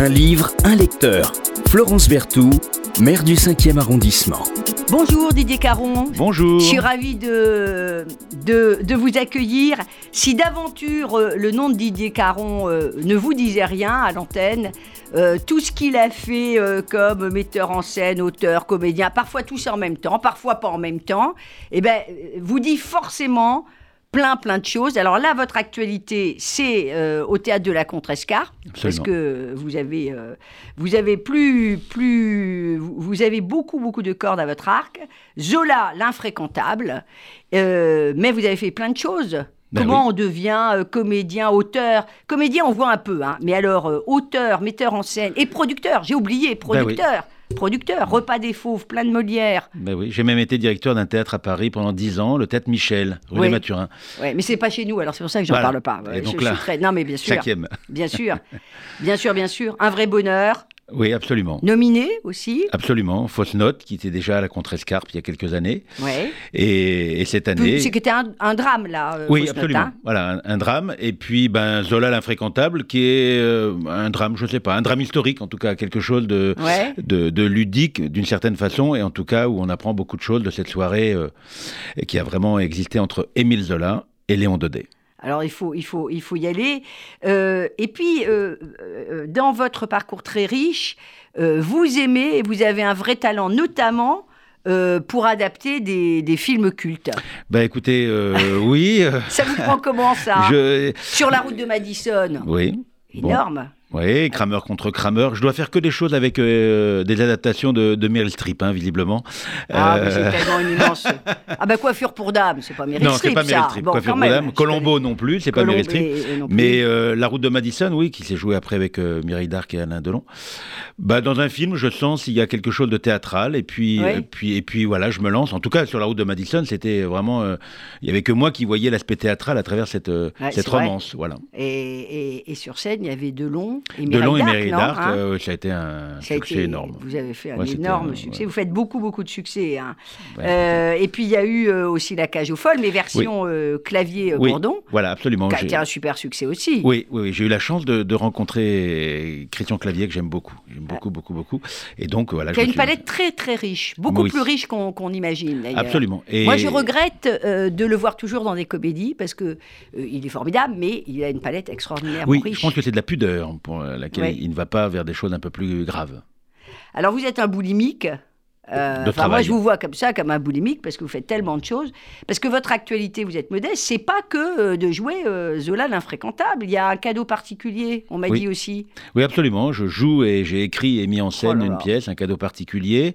Un livre, un lecteur. Florence Berthoud, maire du 5e arrondissement. Bonjour Didier Caron. Bonjour. Je suis ravie de, de, de vous accueillir. Si d'aventure euh, le nom de Didier Caron euh, ne vous disait rien à l'antenne, euh, tout ce qu'il a fait euh, comme metteur en scène, auteur, comédien, parfois tous en même temps, parfois pas en même temps, eh ben, vous dit forcément plein plein de choses. Alors là, votre actualité, c'est euh, au théâtre de la Contrescarpe, parce que vous avez, euh, vous avez plus, plus, vous avez beaucoup beaucoup de cordes à votre arc. Zola, l'infréquentable, euh, mais vous avez fait plein de choses. Ben Comment oui. on devient comédien, auteur? Comédien, on voit un peu, hein, mais alors auteur, metteur en scène et producteur. J'ai oublié, producteur. Producteur, repas des fauves, plein de Molière. Ben oui, j'ai même été directeur d'un théâtre à Paris pendant 10 ans, le théâtre Michel, rue Oui. des Mathurin. Ouais, mais c'est pas chez nous, alors c'est pour ça que j'en Voilà. parle pas. Et Ouais, donc je, là, je suis très... Non, mais bien sûr. Cinquième. Bien sûr. Bien sûr, bien sûr. Un vrai bonheur. Oui, absolument. Nominé aussi. Absolument. Fausse note, qui était déjà à la Contrescarpe il y a quelques années. Ouais. Et, et cette année. C'est que c'était un, un drame, là. euh, Oui, Fausse Note, absolument. hein. Voilà, un, un drame. Et puis, ben, Zola l'infréquentable, qui est euh, un drame, je sais pas, un drame historique, en tout cas, quelque chose de, Ouais. de, de ludique, d'une certaine façon, et en tout cas, où on apprend beaucoup de choses de cette soirée euh, qui a vraiment existé entre Émile Zola et Léon Daudet. Alors il faut, il faut, il faut y aller. Euh, et puis, euh, dans votre parcours très riche, vous aimez et vous avez un vrai talent, notamment euh, pour adapter des, des films cultes. Ben, écoutez, euh, oui. Ça vous prend comment ça? Je... Sur la route de Madison. Oui. Bon. Oui, Kramer contre Kramer. Je dois faire que des choses avec euh, des adaptations de, de Meryl Streep, hein, visiblement. Ah, mais Euh, c'est tellement une immense. Ah, bah, coiffure pour dame, c'est pas Meryl non, Streep, c'est pas Meryl. Streep. Bon, Coiffure pour dame. Colombo non plus, c'est pas Meryl Streep. non. Mais euh, La route de Madison, oui, qui s'est joué après avec euh, Mireille Darc et Alain Delon. Bah, dans un film, je sens s'il y a quelque chose de théâtral. Et puis, et puis, et puis voilà, je me lance. En tout cas, sur La route de Madison, c'était vraiment. il y avait que moi qui voyais l'aspect théâtral à travers cette, Ouais, cette vrai. romance. Voilà. Et, et- et sur scène, il y avait Delon et Delon et Mireille Mireille Darc, Darc, non, hein euh, ça a été un Ça succès été- énorme. Vous avez fait un Ouais, énorme succès. ouais. Vous faites beaucoup, beaucoup de succès. hein. Ouais, Euh, et puis, il y a eu euh, aussi La Cage aux Folles, mais version clavier Oui, Bourdon, Voilà, absolument. qui a été un super succès aussi. Oui, oui, oui, j'ai eu la chance de, de rencontrer Christian Clavier que j'aime beaucoup, j'aime beaucoup, beaucoup, beaucoup. Et donc voilà. Qui a une suis- palette très, très riche. Beaucoup Oui. plus riche qu'on qu'on imagine, d'ailleurs. Absolument. Et Moi, je regrette de le voir toujours dans des comédies parce euh, il est formidable, mais il a une palette extraordinairement Oui, riche. je pense que c'est de la pudeur pour laquelle Ouais. il ne va pas vers des choses un peu plus graves. Alors, vous êtes un boulimique. Euh, De moi, je vous vois comme ça, comme un boulimique, parce que vous faites tellement de choses. Parce que votre actualité, vous êtes modeste, c'est pas que euh, de jouer euh, Zola l'infréquentable. Il y a un cadeau particulier, on m'a Oui. dit aussi. Oui, absolument. Je joue et j'ai écrit et mis en scène Oh là une là. pièce, un cadeau particulier,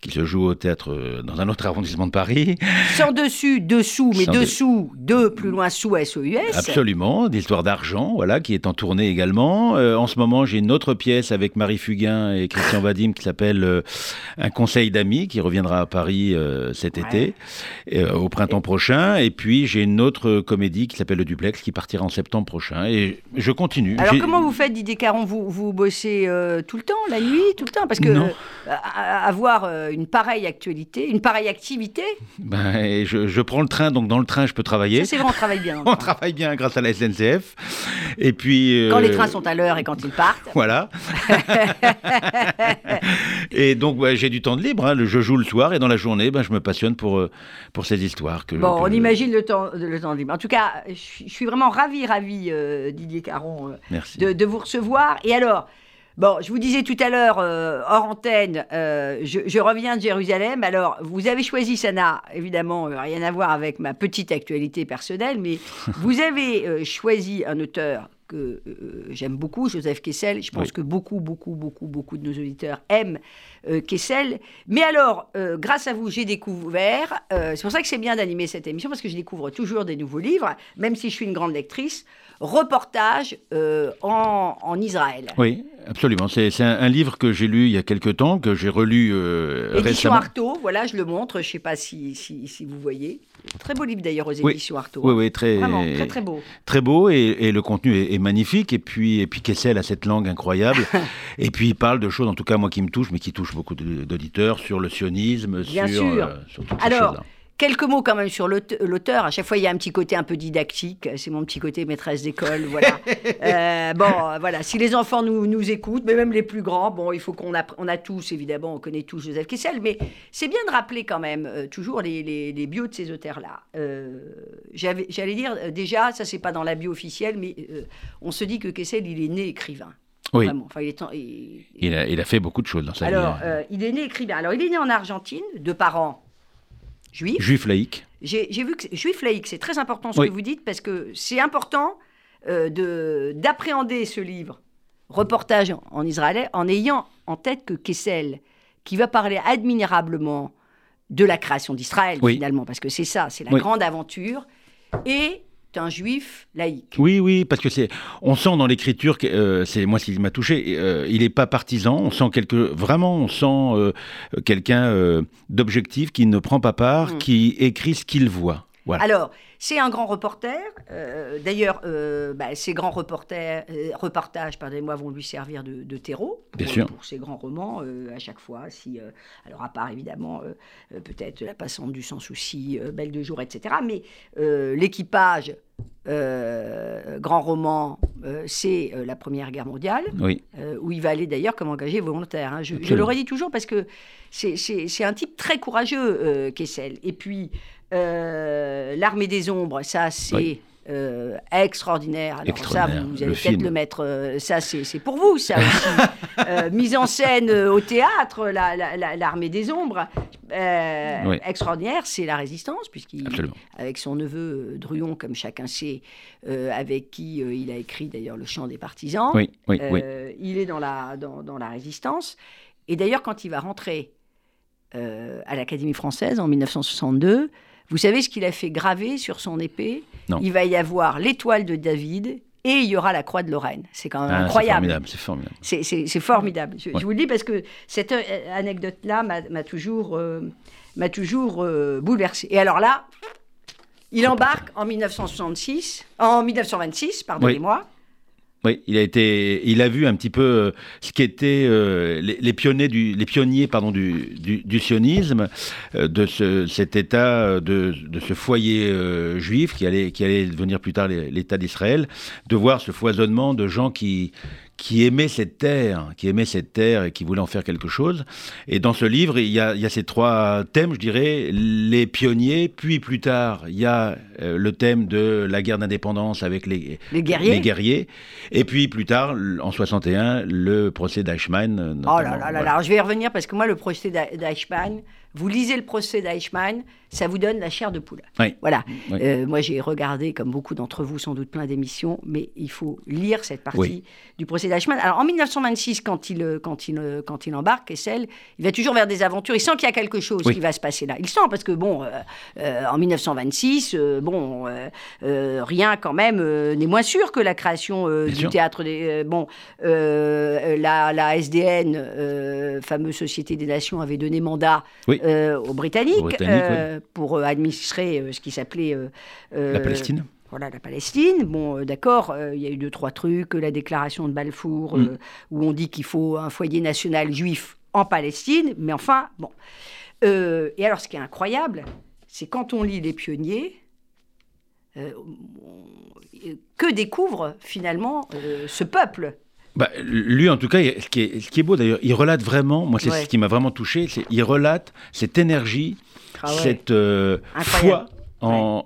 qui se joue au théâtre dans un autre arrondissement de Paris. Sans dessus, dessous, mais Sans de- dessous, deux, plus loin, sous S-O-U-S. Absolument, d'histoire d'argent, voilà, qui est en tournée également. En ce moment, j'ai une autre pièce avec Marie Fugain et Christian Vadim qui s'appelle Un conseil d'amis, qui reviendra à Paris euh, cet Ouais. été, euh, au printemps prochain. Et puis, j'ai une autre comédie qui s'appelle Le Duplex, qui partira en septembre prochain. Et je continue. Alors comment vous faites, Didier Caron? Vous, vous bossez euh, tout le temps, la nuit, tout le temps? Parce que Non. Euh, avoir euh, une pareille actualité, une pareille activité, Ben, et je, je prends le train, donc dans le train, je peux travailler. c'est vrai, on travaille bien. On travaille bien grâce à la SNCF. Et puis. Quand les euh, trains sont à l'heure et quand ils partent. Voilà. et donc, j'ai du temps de libre. hein. Je joue le soir et dans la journée, bah, je me passionne pour, euh, pour ces histoires. Que, Bon, que on je- imagine le temps, le temps libre. En tout cas, je suis- vraiment ravi, ravi, euh, Didier Caron, euh, Merci. de, de vous recevoir. Et alors, bon, je vous disais tout à l'heure, euh, hors antenne, euh, je, je reviens de Jérusalem. Alors, vous avez choisi, ça n'a évidemment euh, rien à voir avec ma petite actualité personnelle, mais vous avez choisi un auteur que j'aime beaucoup, Joseph Kessel. Je pense Oui. que beaucoup, beaucoup, beaucoup, beaucoup de nos auditeurs aiment euh, Kessel. Mais alors, euh, grâce à vous, j'ai découvert, euh, c'est pour ça que c'est bien d'animer cette émission, parce que je découvre toujours des nouveaux livres, même si je suis une grande lectrice, reportage en, en Israël. Oui, absolument. C'est un, un livre que j'ai lu il y a quelque temps, que j'ai relu euh, Édition récemment. Artaud, voilà, je le montre, je ne sais pas si, si, si vous voyez. Très beau livre d'ailleurs aux Oui. éditions Artaud. Oui, oui, très, Vraiment, très très beau. très beau et, et le contenu est, est magnifique. Et puis, et puis Kessel a cette langue incroyable. et puis il parle de choses, en tout cas moi qui me touchent, mais qui touchent beaucoup d'auditeurs sur le sionisme, Bien sur, sûr. euh, sur toutes ces Alors. Quelques mots quand même sur l'aute- l'auteur. À chaque fois, il y a un petit côté un peu didactique. C'est mon petit côté maîtresse d'école. Voilà. Euh, bon, voilà. Si les enfants nous, nous écoutent, mais même les plus grands, bon, il faut qu'on app- on a tous, évidemment, on connaît tous Joseph Kessel, mais c'est bien de rappeler quand même euh, toujours les, les, les bios de ces auteurs-là. Euh, J'allais dire, déjà, ça, c'est pas dans la bio officielle, mais on se dit que Kessel, il est né écrivain. Oui, Vraiment. Enfin, il est en- il- il a, il a fait beaucoup de choses dans sa alors, vie. euh, il est né écrivain. Alors, il est né en Argentine, de parents juifs. Juif laïque. J'ai vu que c'est- juif laïque, c'est très important ce Oui. que vous dites parce que c'est important euh, de d'appréhender ce livre, reportage en, en Israël, en ayant en tête que Kessel, qui va parler admirablement de la création d'Israël Oui. finalement, parce que c'est ça, c'est la Oui. grande aventure, est un juif laïque. Oui, oui, parce que c'est, on sent dans l'écriture, que, euh, c'est moi ce qui m'a touché. euh, il n'est pas partisan. On sent quelque, vraiment, on sent euh, quelqu'un euh, d'objectif qui ne prend pas part, Mm. qui écrit ce qu'il voit. Voilà. Alors, c'est un grand reporter. euh, D'ailleurs, euh, bah, ces grands reporters, euh, reportages pardonnez-moi, vont lui servir de, de terreau pour, Bien sûr. pour ses grands romans euh, à chaque fois. Si, alors, à part évidemment, peut-être La passante du sans souci, Belle de jour, etc. Mais l'équipage, euh, grand roman, euh, c'est euh, la Première Guerre mondiale Oui, où il va aller d'ailleurs comme engagé volontaire. hein. Je, je le redis toujours parce que c'est- un type très courageux, Kessel. Et puis, euh, L'Armée des Ombres, ça, c'est. Oui. euh, extraordinaire. Alors Extraordinaire, ça, vous, vous le allez peut-être le mettre. euh, ça, c'est pour vous, ça aussi. Mise en scène au théâtre, la- la- la- l'Armée des Ombres. Oui. Extraordinaire, c'est la résistance, puisqu'il avec son neveu Druon, comme chacun sait, avec qui il a écrit d'ailleurs Le Chant des partisans. Oui, Il est dans la, dans, dans la résistance. Et d'ailleurs, quand il va rentrer à l'Académie française en 1962, vous savez ce qu'il a fait graver sur son épée Non. Il va y avoir l'étoile de David et il y aura la croix de Lorraine. C'est quand même Ah, incroyable. formidable, c'est formidable. C'est- formidable. Je, vous le dis parce que cette euh, anecdote-là m'a toujours, euh, m'a toujours euh, bouleversée. Et alors là, il embarque en 1966, en 1926, pardonnez-moi. Oui, il a été, il a vu un petit peu euh, ce qu'étaient euh, les, pionniers du, les sionisme, euh, de ce, cet État, de, ce foyer juif qui allait, qui allait devenir plus tard l'État d'Israël, de voir ce foisonnement de gens qui qui aimaient cette terre, qui aimaient cette terre et qui voulaient en faire quelque chose. Et dans ce livre, il y a, il y a ces trois thèmes, je dirais, les pionniers, puis plus tard, il y a euh, le thème de la guerre d'indépendance avec les, Les guerriers. les guerriers. Et puis plus tard, en 61, le procès d'Eichmann. euh, Oh là là là Voilà. là, alors je vais y revenir parce que moi, le procès d'E- d'Eichmann, vous lisez le procès d'Eichmann, ça vous donne la chair de poule. Oui. Voilà. Oui. Euh, moi, j'ai regardé, comme beaucoup d'entre vous, sans doute plein d'émissions, mais il faut lire cette partie Oui. du procès d'Eichmann. Alors, en 1926, quand il, euh, quand il, euh, quand il embarque, Kessel, il va toujours vers des aventures. Il sent qu'il y a quelque chose qui va se passer là. Il sent, parce que, bon, euh, euh, en 1926, euh, bon, rien quand même n'est moins sûr que la création du sûr. théâtre des. bon, la, la SDN, fameuse Société des Nations, avait donné mandat aux Britanniques, Aux Britanniques, pour euh, administrer euh, ce qui s'appelait euh, La Palestine. Voilà, la Palestine. Bon, euh, d'accord, euh, il y a eu deux, trois trucs. La déclaration de Balfour, Mm. où on dit qu'il faut un foyer national juif en Palestine. Mais enfin, bon. Et alors, ce qui est incroyable, c'est quand on lit Les Pionniers, on- que découvre finalement ce peuple? Bah, lui, en tout cas, ce qui est, ce qui est beau d'ailleurs, il relate vraiment, moi c'est Ouais. ce qui m'a vraiment touché, il relate cette énergie, Ah ouais. cette euh, foi en,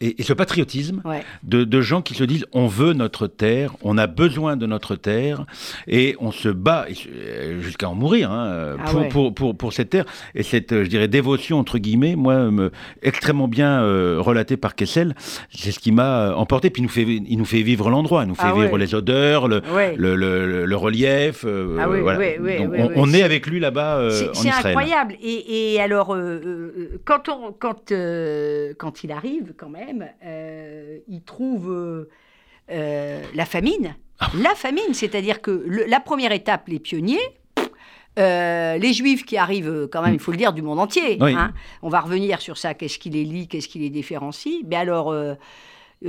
et, ce patriotisme Ouais. de, de gens qui se disent on veut notre terre, on a besoin de notre terre et on se bat euh, jusqu'à en mourir hein, Ah pour, ouais. pour, pour, pour cette terre. Et cette, euh, je dirais, dévotion, entre guillemets, moi, me, extrêmement bien euh, relatée par Kessel, c'est ce qui m'a euh, emporté. Puis il nous fait, il nous fait vivre l'endroit, il nous fait Ah vivre ouais. les odeurs, le, le, le- le- le relief. euh, Ah oui, voilà. oui, oui, Donc, oui, on, est avec lui là-bas euh, C'est incroyable. Et, et alors, euh, euh, quand, on, quand, euh, quand il arrive, quand même, euh, il trouve euh, euh, la famine. Ah La famine, c'est-à-dire que le- la première étape, les pionniers, euh, les juifs qui arrivent, quand même, il faut le dire, du monde entier. Oui. hein. On va revenir sur ça, qu'est-ce qui les lie, qu'est-ce qui les différencie. Mais alors, euh,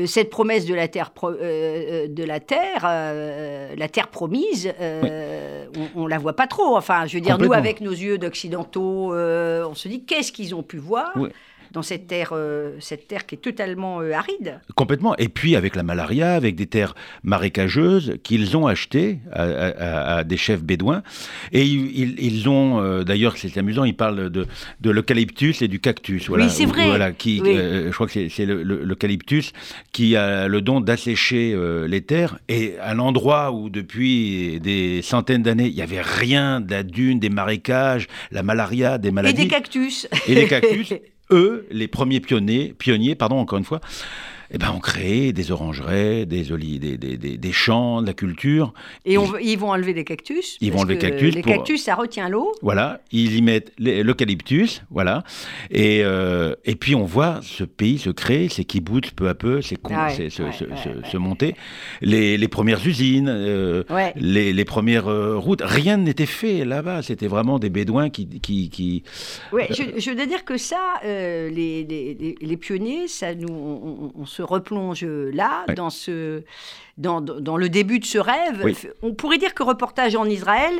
cette promesse de la terre, pro- euh, de la terre, la terre promise, on, on la voit pas trop. Enfin, je veux dire, nous, avec nos yeux d'occidentaux, on se dit qu'est-ce qu'ils ont pu voir Oui. Dans cette terre, euh, cette terre qui est totalement euh, aride. Complètement. Et puis avec la malaria, avec des terres marécageuses qu'ils ont achetées à, à- à des chefs bédouins. Et ils, ils ont, euh, d'ailleurs, c'est amusant, ils parlent de, de l'eucalyptus et du cactus. Voilà, Oui, c'est vrai. Voilà, qui, Oui. je crois que c'est- c'est le- le- l'eucalyptus qui a le don d'assécher les terres. Et à l'endroit où depuis des centaines d'années, il n'y avait rien de la dune, des marécages, la malaria, des Et maladies des cactus. et les cactus, eux, les premiers pionniers, pionniers, pardon, encore une fois, eh ben, ont créé des orangeraies, des, des, des, des, des champs, de la culture. Et on, ils vont enlever les cactus. Ils vont enlever que cactus Les pour- cactus, ça retient l'eau. Voilà, ils y mettent l'eucalyptus, voilà. Et, euh, et puis on voit ce pays se créer, ces kibbutz peu à peu, c'est Ah ouais, c'est- se, ouais, se- ouais, se- monter. Les, les premières usines, euh, les, les premières euh, routes, rien n'était fait là-bas. C'était vraiment des bédouins qui, qui, qui, Ouais, je, je dois dire que ça, les, les, les- les pionniers, ça nous, on, on- on se replonge là, Ouais. dans, ce, dans, le début de ce rêve. Oui. On pourrait dire que Reportage en Israël,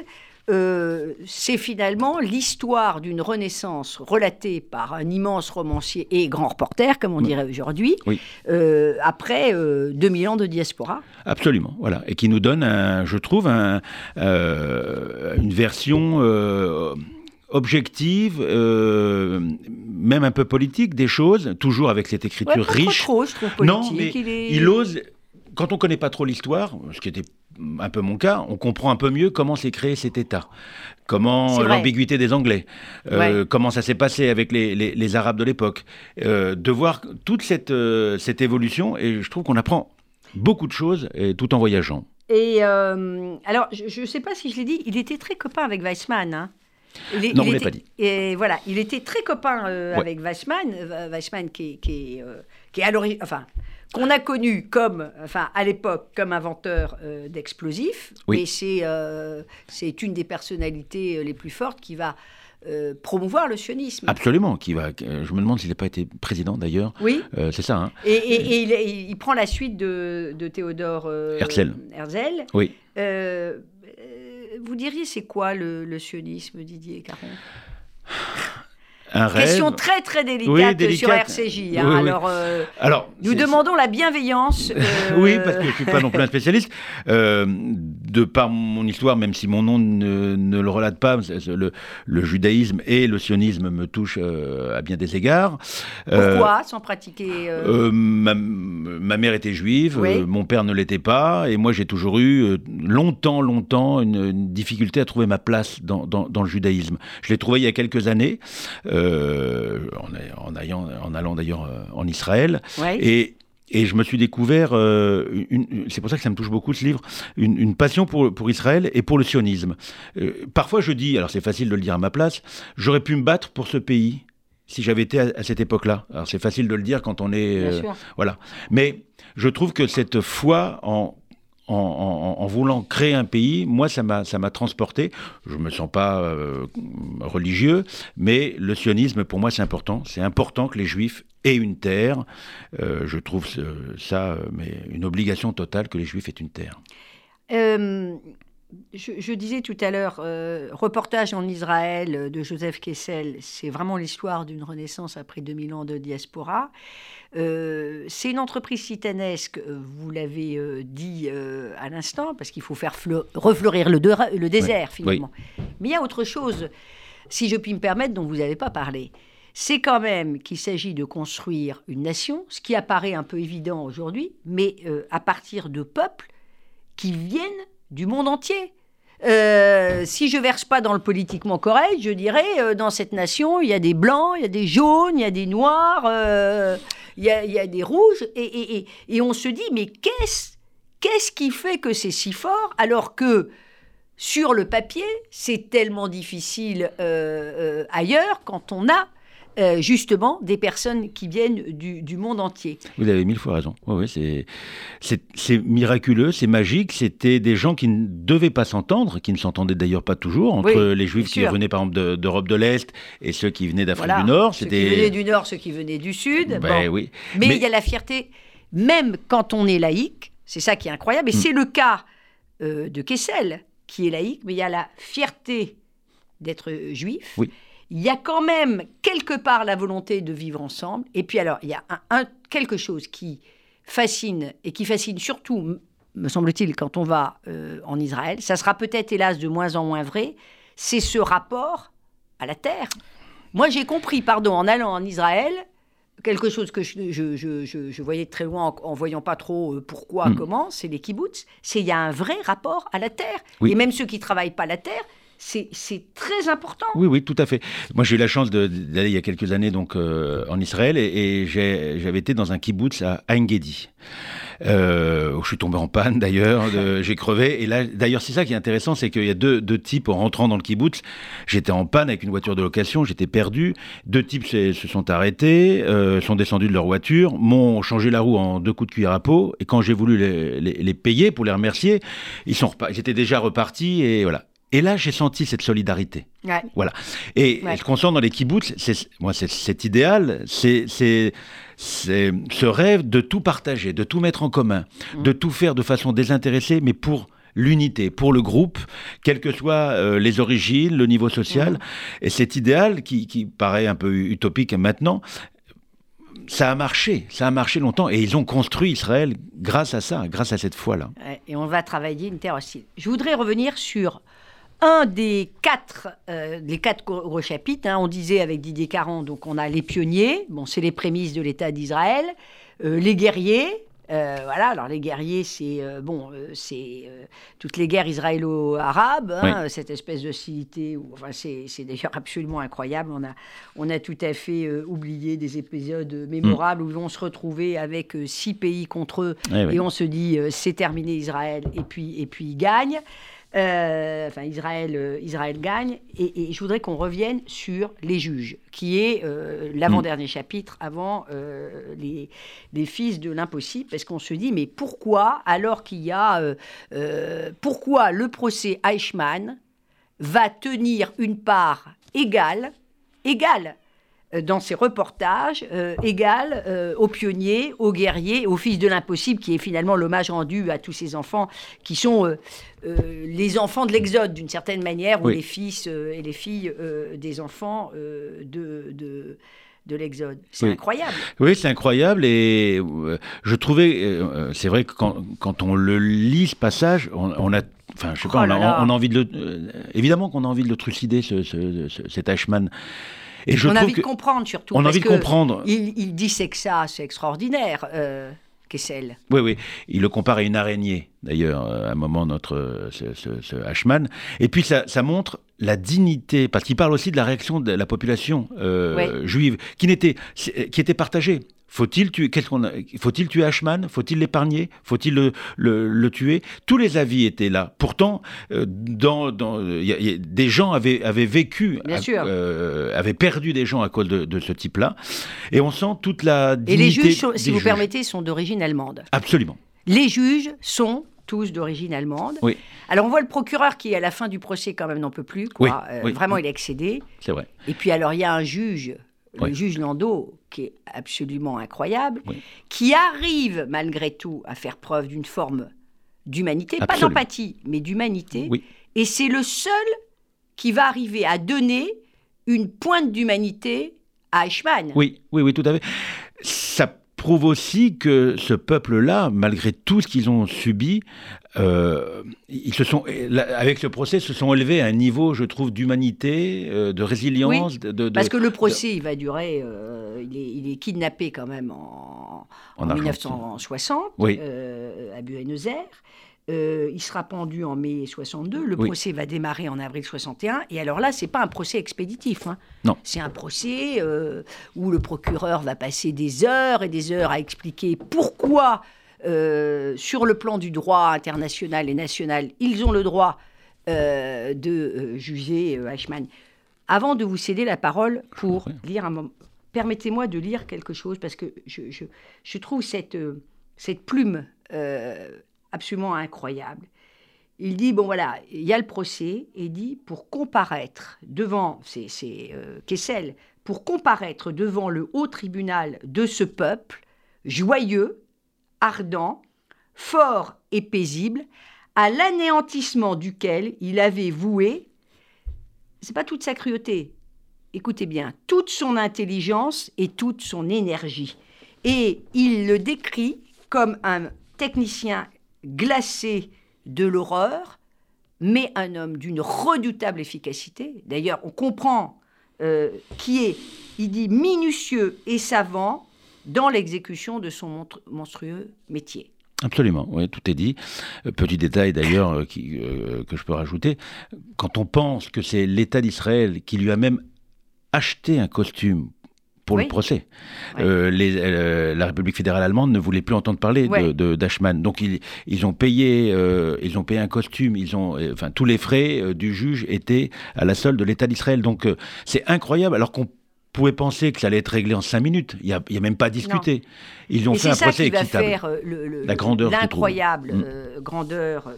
euh, c'est finalement l'histoire d'une renaissance relatée par un immense romancier et grand reporter, comme on Oui. dirait aujourd'hui, Oui. euh, après euh, 2000 ans de diaspora. Absolument, voilà, et qui nous donne, un, je trouve, un, euh, une version objective, euh, même un peu politique des choses, toujours avec cette Ouais, écriture pas riche. trop, trop, je trouve Non, mais il, est- il ose, quand on connaît pas trop l'histoire, ce qui était un peu mon cas, on comprend un peu mieux comment s'est créé cet État, comment l'ambiguïté des Anglais, euh, Ouais. comment ça s'est passé avec les, les- les Arabes de l'époque, euh, de voir toute cette, euh, cette évolution, et je trouve qu'on apprend beaucoup de choses et tout en voyageant. Et alors, je ne sais pas si je l'ai dit, il était très copain avec Weissmann. hein. Il est- Non, il vous l'avez était- pas dit. Et voilà, il était très copain euh, Ouais. avec Weissmann, euh, Weissmann qui, qui euh, qui est à l'origine, enfin, qu'on a connu comme, enfin, à l'époque, comme inventeur euh, d'explosifs. Oui. Et c'est c'est une des personnalités les plus fortes qui va euh, promouvoir le sionisme. Absolument, qui va. Je me demande s'il n'a pas été président d'ailleurs. Oui. Euh, c'est ça, hein Et, et- et il, il- il prend la suite de, de Théodore euh, Herzl. Herzl. Oui. Vous diriez, c'est quoi le sionisme, Didier Caron? Un rêve. Question très très délicate, Oui, sur délicate. RCJ. Oui, hein. oui. Alors, euh, Alors, nous demandons la bienveillance. euh, Oui, parce que je suis pas non plus un spécialiste. Euh, de par mon histoire, même si mon nom ne, ne le relate pas, le, le judaïsme et le sionisme me touchent euh, à bien des égards. Euh, Pourquoi Sans pratiquer. euh, euh, ma, ma mère était juive, euh, mon père ne l'était pas, et moi j'ai toujours eu euh, longtemps, longtemps une, une difficulté à trouver ma place dans, dans- dans le judaïsme. Je l'ai trouvé il y a quelques années, euh, en, en allant, en allant d'ailleurs euh, en Israël, ouais. et, et je me suis découvert, euh, c'est pour ça que ça me touche beaucoup ce livre, une, une passion pour, pour Israël et pour le sionisme. Euh, parfois je dis, alors c'est facile de le dire à ma place, j'aurais pu me battre pour ce pays si j'avais été à, à cette époque-là. Alors c'est facile de le dire quand on est... Bien euh, sûr. voilà. Mais je trouve que cette foi en, en, voulant créer un pays, moi, ça m'a, transporté. Je me sens pas euh, religieux, mais le sionisme, pour moi, c'est important. C'est important que les Juifs aient une terre. Euh, je trouve ça, euh, mais une obligation totale que les Juifs aient une terre. Je, je disais tout à l'heure, euh, reportage en Israël euh, de Joseph Kessel, c'est vraiment l'histoire d'une renaissance après 2000 ans de diaspora. Euh, c'est une entreprise titanesque, vous l'avez euh, dit à l'instant, parce qu'il faut faire fleu- refleurir le, désert finalement. Mais il y a autre chose, si je puis me permettre, dont vous n'avez pas parlé. C'est quand même qu'il s'agit de construire une nation, ce qui apparaît un peu évident aujourd'hui, mais à partir de peuples qui viennent du monde entier. Euh, si je verse pas dans le politiquement correct, je dirais euh, dans cette nation, il y a des blancs, il y a des jaunes, il y a des noirs, euh, il y, a, des rouges, et, et- on se dit mais qu'est-ce qu'est-ce qui fait que c'est si fort alors que sur le papier c'est tellement difficile ailleurs quand on a euh, justement des personnes qui viennent du, du monde entier. Vous avez mille fois raison. Oui, oui, c'est, miraculeux, c'est magique. C'était des gens qui ne devaient pas s'entendre, qui ne s'entendaient d'ailleurs pas toujours, entre Oui, les Juifs qui sûr. venaient par exemple de- d'Europe de l'Est et ceux qui venaient d'Afrique Voilà. du Nord. Ceux qui venaient du Nord, ceux qui venaient du Sud. Ben Bon. oui. Mais, Mais- il y a la fierté, même quand on est laïque, c'est ça qui est incroyable, et Mm. c'est le cas euh, de Kessel, qui est laïque, mais il y a la fierté d'être juif. Oui. Il y a quand même quelque part la volonté de vivre ensemble. Et puis alors, il y a un, quelque chose qui fascine, et qui fascine surtout, me semble-t-il, quand on va euh, en Israël, ça sera peut-être hélas de moins en moins vrai, c'est ce rapport à la terre. Moi, j'ai compris, pardon, en allant en Israël, quelque chose que je, je, je, je voyais très loin en, voyant pas trop euh, pourquoi, hmm. comment, c'est les kibbutz. C'est il y a un vrai rapport à la terre. Et même ceux qui travaillent pas la terre, c'est très important. Oui, oui, tout à fait. Moi, j'ai eu la chance d'aller il y a quelques années donc euh, en Israël et, j'avais été dans un kibbutz à Engedi. Euh, où je suis tombé en panne d'ailleurs, j'ai crevé. Et là, d'ailleurs, c'est ça qui est intéressant, c'est qu'il y a deux, deux, types en rentrant dans le kibbutz. J'étais en panne avec une voiture de location, j'étais perdu. Deux types se, sont arrêtés, euh, sont descendus de leur voiture, m'ont changé la roue en deux coups de cuillère à peau. Et quand j'ai voulu les, les, payer pour les remercier, ils sont ils étaient déjà repartis et voilà. Et là, j'ai senti cette solidarité. Voilà. Et ce qu'on sent dans les kibbutz, c'est moi, c'est cet idéal, c'est ce rêve de tout partager, de tout mettre en commun, mm. de tout faire de façon désintéressée, mais pour l'unité, pour le groupe, quelles que soient euh, les origines, le niveau social. Mm. Et cet idéal, qui, qui, paraît un peu utopique maintenant, ça a marché, ça a marché longtemps, et ils ont construit Israël grâce à ça, grâce à cette foi-là. Et on va travailler une terre hostile. Je voudrais revenir sur un des quatre, euh, les quatre gros chapitres, hein, on disait avec Didier Caron, donc on a les pionniers, bon, c'est les prémices de l'État d'Israël, euh, les guerriers, euh, voilà, alors les guerriers, c'est bon, c'est toutes les guerres israélo-arabes, hein, cette espèce d'hostilité. Enfin, c'est d'ailleurs absolument incroyable. On a, on a tout à fait oublié des épisodes mémorables où on se retrouvait avec six pays contre eux eh et on se dit c'est terminé Israël et puis et puis ils gagnent. Euh, enfin, Israël, euh, Israël gagne. Et, je voudrais qu'on revienne sur les juges, qui est euh, l'avant-dernier chapitre avant les, les, fils de l'impossible, parce qu'on se dit, mais pourquoi, alors qu'il y a... pourquoi le procès Eichmann va tenir une part égale, égale dans ses reportages euh, égal euh, aux pionniers, aux guerriers, aux fils de l'impossible, qui est finalement l'hommage rendu à tous ces enfants qui sont les enfants de l'Exode d'une certaine manière, ou les fils et les filles des enfants de, de l'Exode. C'est incroyable. Oui, c'est incroyable. Et je trouvais, c'est vrai que quand, quand, on le lit, ce passage, on, a. Enfin, je sais pas, oh on, a, on, a, envie de le. évidemment qu'on a envie de le trucider, ce, cet Ashman. Et je on a envie de comprendre surtout. On a envie de comprendre. Il, il dit c'est que ça, c'est extraordinaire. Euh, Kessel. Oui, oui. Il le compare à une araignée, d'ailleurs, euh, à un moment, notre, ce, ce, Ashman. Et puis, ça, ça montre la dignité, parce qu'il parle aussi de la réaction de la population euh, juive, qui, n'était, qui était partagée. Faut-il tuer, faut-il tuer Ashman Faut-il l'épargner? Faut-il le, le, tuer? Tous les avis étaient là. Pourtant, euh, dans, dans des gens avaient, avaient vécu, euh, avaient perdu des gens à cause de, ce type-là. Et on sent toute la dignité. Et les juges, si vous permettez, sont d'origine allemande. Absolument. Les juges sont tous d'origine allemande. Oui. Alors on voit le procureur qui, à la fin du procès, quand même n'en peut plus. Quoi. Euh, vraiment, il est excédé. C'est vrai. Et puis alors, il y a un juge le juge Landau, qui est absolument incroyable, qui arrive malgré tout à faire preuve d'une forme d'humanité, pas d'empathie, mais d'humanité. Et c'est le seul qui va arriver à donner une pointe d'humanité à Eichmann. Oui, oui, oui, tout à fait. Ça prouve aussi que ce peuple-là, malgré tout ce qu'ils ont subi, euh, ils se sont, avec ce procès, se sont élevés à un niveau, je trouve, d'humanité, euh, de résilience. de, parce que le procès, il va durer. Euh, il, est, kidnappé quand même en, en, 1960 à Buenos Aires. Euh, il sera pendu en mai 62. Le procès va démarrer en avril 61. Et alors là, c'est pas un procès expéditif. Hein. Non. C'est un procès euh, où le procureur va passer des heures et des heures à expliquer pourquoi, euh, sur le plan du droit international et national, ils ont le droit de juger Eichmann. Avant de vous céder la parole pour lire un moment, permettez-moi de lire quelque chose parce que je, je trouve cette, cette plume absolument incroyable. Il dit, bon voilà, il y a le procès, et dit, pour comparaître devant, c'est euh, Kessel, pour comparaître devant le haut tribunal de ce peuple, joyeux, ardent, fort et paisible, à l'anéantissement duquel il avait voué, c'est pas toute sa cruauté, écoutez bien, toute son intelligence et toute son énergie. Et il le décrit comme un technicien glacé de l'horreur, mais un homme d'une redoutable efficacité. D'ailleurs, on comprend euh, qui est, il dit, minutieux et savant dans l'exécution de son monstrueux métier. Absolument, oui, tout est dit. Euh, petit détail d'ailleurs euh, que je peux rajouter, quand on pense que c'est l'État d'Israël qui lui a même acheté un costume pour le procès. Euh, euh, la République fédérale allemande ne voulait plus entendre parler de d'Ashman. Donc ils, ils, ont payé, euh, ils ont payé un costume. Ils ont, enfin tous les frais du juge étaient à la solde de l'État d'Israël. Donc c'est incroyable. Alors qu'on pouvait penser que ça allait être réglé en cinq minutes. Il n'y a, a, même pas à discuter. Ils ont fait un procès équitable. Faire, la grandeur, l'incroyable mm. grandeur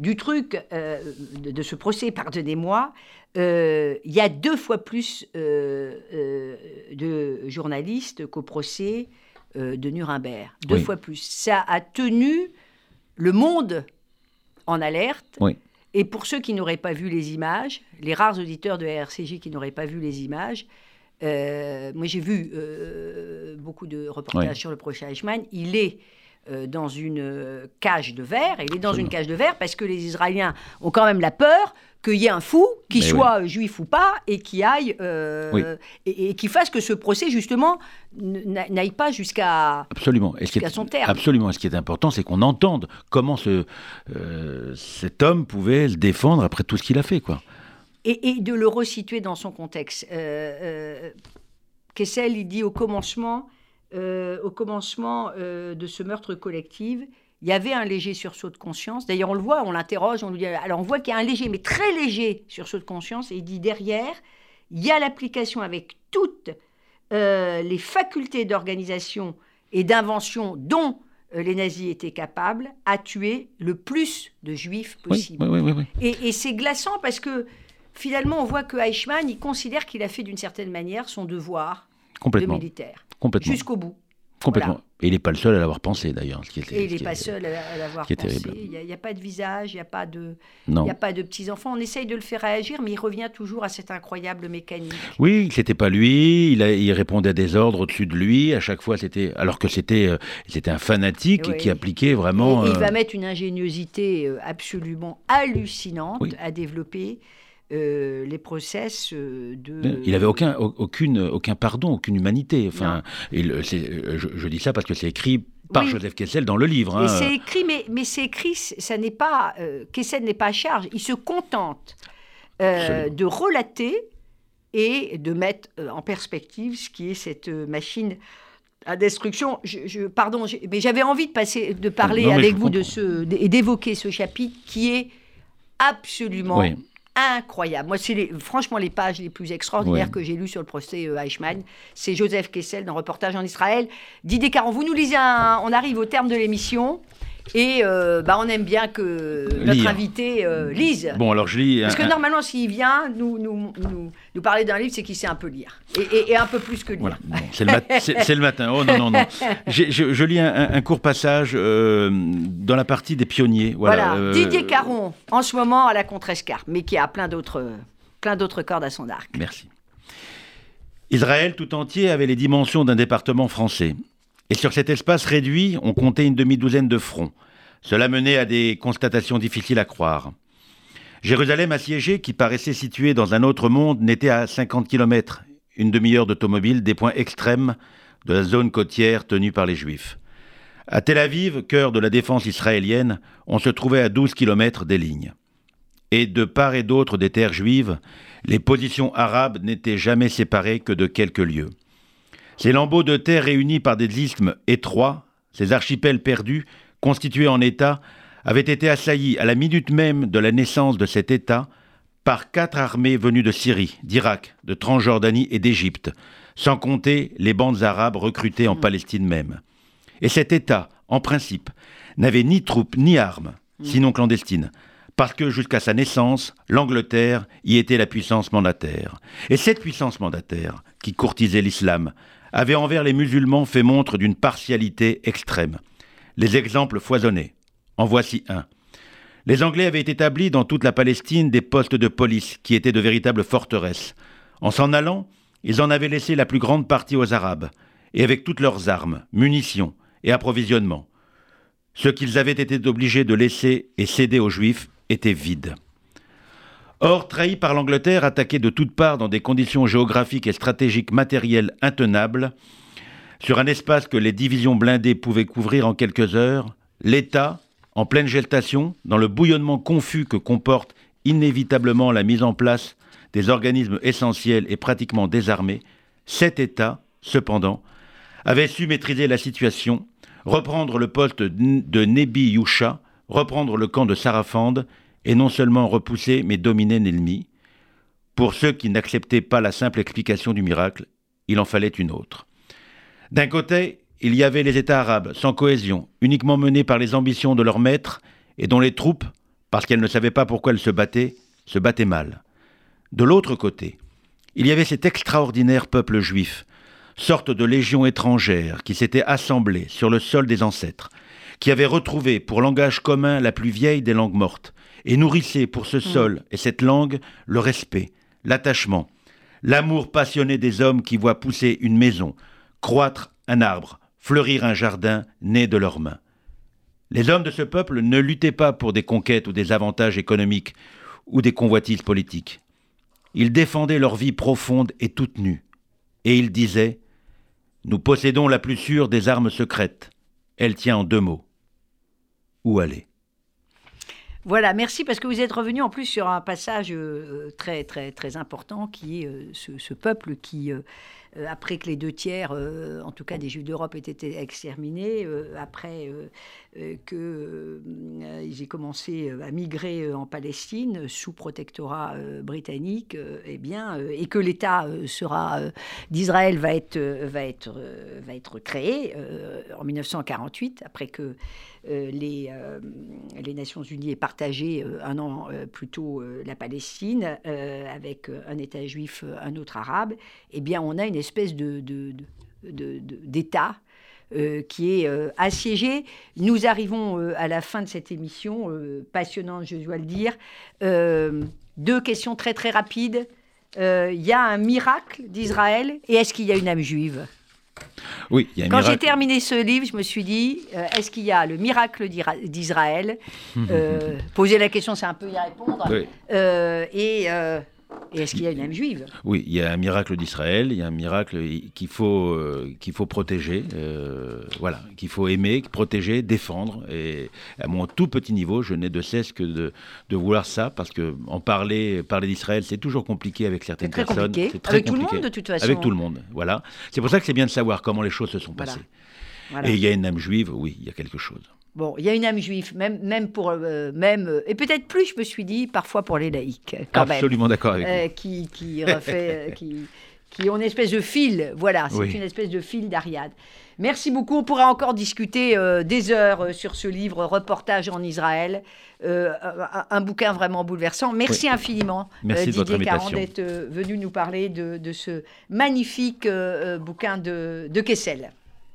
du truc de, de, ce procès. Pardonnez-moi, euh, il y a deux fois plus euh, euh, de journalistes qu'au procès de Nuremberg. Deux fois plus. Ça a tenu le monde en alerte. Et pour ceux qui n'auraient pas vu les images, les rares auditeurs de RCJ qui n'auraient pas vu les images, moi j'ai vu beaucoup de reportages sur le procès Eichmann, il est dans une cage de verre. il est dans une cage de verre parce que les Israéliens ont quand même la peur qu'il y ait un fou, qui soit juif ou pas, et qui aille euh, et, qui fasse que ce procès justement n'aille pas jusqu'à absolument. son terme. Absolument. ce qui est important, c'est qu'on entende comment ce, euh, cet homme pouvait se défendre après tout ce qu'il a fait, quoi. Et, de le resituer dans son contexte. Euh, Kessel, il dit au commencement, au commencement de ce meurtre collectif il y avait un léger sursaut de conscience. D'ailleurs, on le voit, on l'interroge, on lui dit, alors on voit qu'il y a un léger, mais très léger sursaut de conscience, et il dit derrière, il y a l'application avec toutes euh, les facultés d'organisation et d'invention dont euh, les nazis étaient capables à tuer le plus de juifs possible. et, c'est glaçant parce que finalement, on voit que Eichmann, il considère qu'il a fait d'une certaine manière son devoir de militaire. Jusqu'au bout. Complètement. Et il n'est pas le seul à l'avoir pensé d'ailleurs. Et il n'est pas seul à l'avoir pensé. Terrible. Il n'y a, pas de visage, il n'y a pas de, il a pas de petits enfants. On essaye de le faire réagir, mais il revient toujours à cette incroyable mécanique. Oui, c'était pas lui. Il, il, répondait à des ordres au-dessus de lui. À chaque fois, c'était alors que c'était, euh, c'était un fanatique qui appliquait vraiment. il va euh, mettre une ingéniosité euh, absolument hallucinante à développer. Euh, les process euh, de. Il n'avait aucun, aucune, aucun pardon, aucune humanité. Enfin, euh, je, dis ça parce que c'est écrit par Joseph Kessel dans le livre. Hein. C'est écrit, mais, mais c'est écrit, ça n'est pas. Kessel n'est pas à charge. Il se contente de relater et de mettre en perspective ce qui est cette machine à destruction. Je, pardon, mais j'avais envie de passer, de parler avec vous de ce et d'évoquer ce chapitre qui est absolument incroyable. Moi, c'est franchement les pages les plus extraordinaires que j'ai lues sur le procès euh, Eichmann. C'est Joseph Kessel dans Reportage en Israël. Didier Caron, vous nous lisez On arrive au terme de l'émission. Et euh, bah, on aime bien que notre invité euh, lise. Bon, alors je lis. Parce que normalement, s'il vient nous, nous, nous, parler d'un livre, c'est qu'il sait un peu lire. Et, un peu plus que lire. Voilà. c'est, le matin. Oh non, non, non. Je, lis un, court passage euh, dans la partie des pionniers. Voilà. Didier Caron, en ce moment à la Contrescarpe, mais qui a plein d'autres, plein d'autres cordes à son arc. Merci. Israël tout entier avait les dimensions d'un département français. Et sur cet espace réduit, on comptait une demi-douzaine de fronts. Cela menait à des constatations difficiles à croire. Jérusalem assiégée, qui paraissait située dans un autre monde, n'était à 50 km, une demi-heure d'automobile, des points extrêmes de la zone côtière tenue par les Juifs. À Tel Aviv, cœur de la défense israélienne, on se trouvait à 12 km des lignes. Et de part et d'autre des terres juives, les positions arabes n'étaient jamais séparées que de quelques lieues. Ces lambeaux de terre réunis par des isthmes étroits, ces archipels perdus, constitués en États, avaient été assaillis à la minute même de la naissance de cet État par quatre armées venues de Syrie, d'Irak, de Transjordanie et d'Égypte, sans compter les bandes arabes recrutées en Palestine même. Et cet État, en principe, n'avait ni troupes ni armes, sinon clandestines, parce que jusqu'à sa naissance, l'Angleterre y était la puissance mandataire. Et cette puissance mandataire, qui courtisait l'islam, avait envers les musulmans fait montre d'une partialité extrême. Les exemples foisonnaient. En voici un. Les Anglais avaient établi dans toute la Palestine des postes de police qui étaient de véritables forteresses. En s'en allant, ils en avaient laissé la plus grande partie aux Arabes, et avec toutes leurs armes, munitions et approvisionnements. Ce qu'ils avaient été obligés de laisser et céder aux Juifs était vide. Or, trahi par l'Angleterre, attaqué de toutes parts dans des conditions géographiques et stratégiques matérielles intenables, sur un espace que les divisions blindées pouvaient couvrir en quelques heures, l'État, en pleine gestation, dans le bouillonnement confus que comporte inévitablement la mise en place des organismes essentiels et pratiquement désarmés, cet État, cependant, avait su maîtriser la situation, reprendre le poste de Nebi Yusha, reprendre le camp de Sarafande et non seulement repousser mais dominer l'ennemi. Pour ceux qui n'acceptaient pas la simple explication du miracle, il en fallait une autre. D'un côté, il y avait les États arabes, sans cohésion, uniquement menés par les ambitions de leurs maîtres, et dont les troupes, parce qu'elles ne savaient pas pourquoi elles se battaient, se battaient mal. De l'autre côté, il y avait cet extraordinaire peuple juif, sorte de légion étrangère qui s'était assemblée sur le sol des ancêtres, qui avait retrouvé pour langage commun la plus vieille des langues mortes, et nourrissait pour ce mm. sol et cette langue le respect, l'attachement, l'amour passionné des hommes qui voient pousser une maison, croître un arbre, fleurir un jardin né de leurs mains. Les hommes de ce peuple ne luttaient pas pour des conquêtes ou des avantages économiques ou des convoitises politiques. Ils défendaient leur vie profonde et toute nue. Et ils disaient Nous possédons la plus sûre des armes secrètes. Elle tient en deux mots. Où aller? Voilà, merci parce que vous êtes revenu en plus sur un passage euh, très très très important qui est euh, ce, peuple qui euh, euh, après que les deux tiers, euh, en tout cas des Juifs d'Europe, aient été exterminés, euh, après qu'ils aient commencé à migrer en Palestine sous protectorat britannique, eh bien, et que l'État sera d'Israël va être, va, être, va être créé en 1948, après que les, les Nations Unies aient partagé un an plus tôt la Palestine avec un État juif, un autre arabe, eh bien, on a une espèce de, d'État euh, qui est euh, assiégé. Nous arrivons euh, à la fin de cette émission, passionnante, je dois le dire. deux questions très très rapides. Il y a un miracle d'Israël et est-ce qu'il y a une âme juive? Oui, il y a un Quand j'ai terminé ce livre, je me suis dit, est-ce qu'il y a le miracle d'Israël? Poser la question, c'est un peu y répondre. et et est-ce qu'il y a une âme juive? Oui, il y a un miracle d'Israël, il y a un miracle qu'il faut, euh, qu'il faut protéger, euh, voilà, qu'il faut aimer, protéger, défendre. Et à mon tout petit niveau, je n'ai de cesse que de, de vouloir ça, parce que en parler, parler d'Israël, c'est toujours compliqué avec certaines très personnes. C'est très avec tout le monde, de toute façon. Avec tout le monde, voilà. C'est pour ça que c'est bien de savoir comment les choses se sont passées. Et il y a une âme juive, oui, il y a quelque chose. Bon, il y a une âme juive, même, même pour, euh, même, euh, et peut-être plus, je me suis dit, parfois pour les laïcs. Absolument d'accord avec euh, Qui, qui refait, qui, qui ont une espèce de fil, voilà, c'est une espèce de fil d'Ariad. Merci beaucoup, on pourra encore discuter des heures sur ce livre, Reportage en Israël, un, bouquin vraiment bouleversant. Merci infiniment, Didier Caron, d'être venu nous parler de, de ce magnifique bouquin de, de Kessel.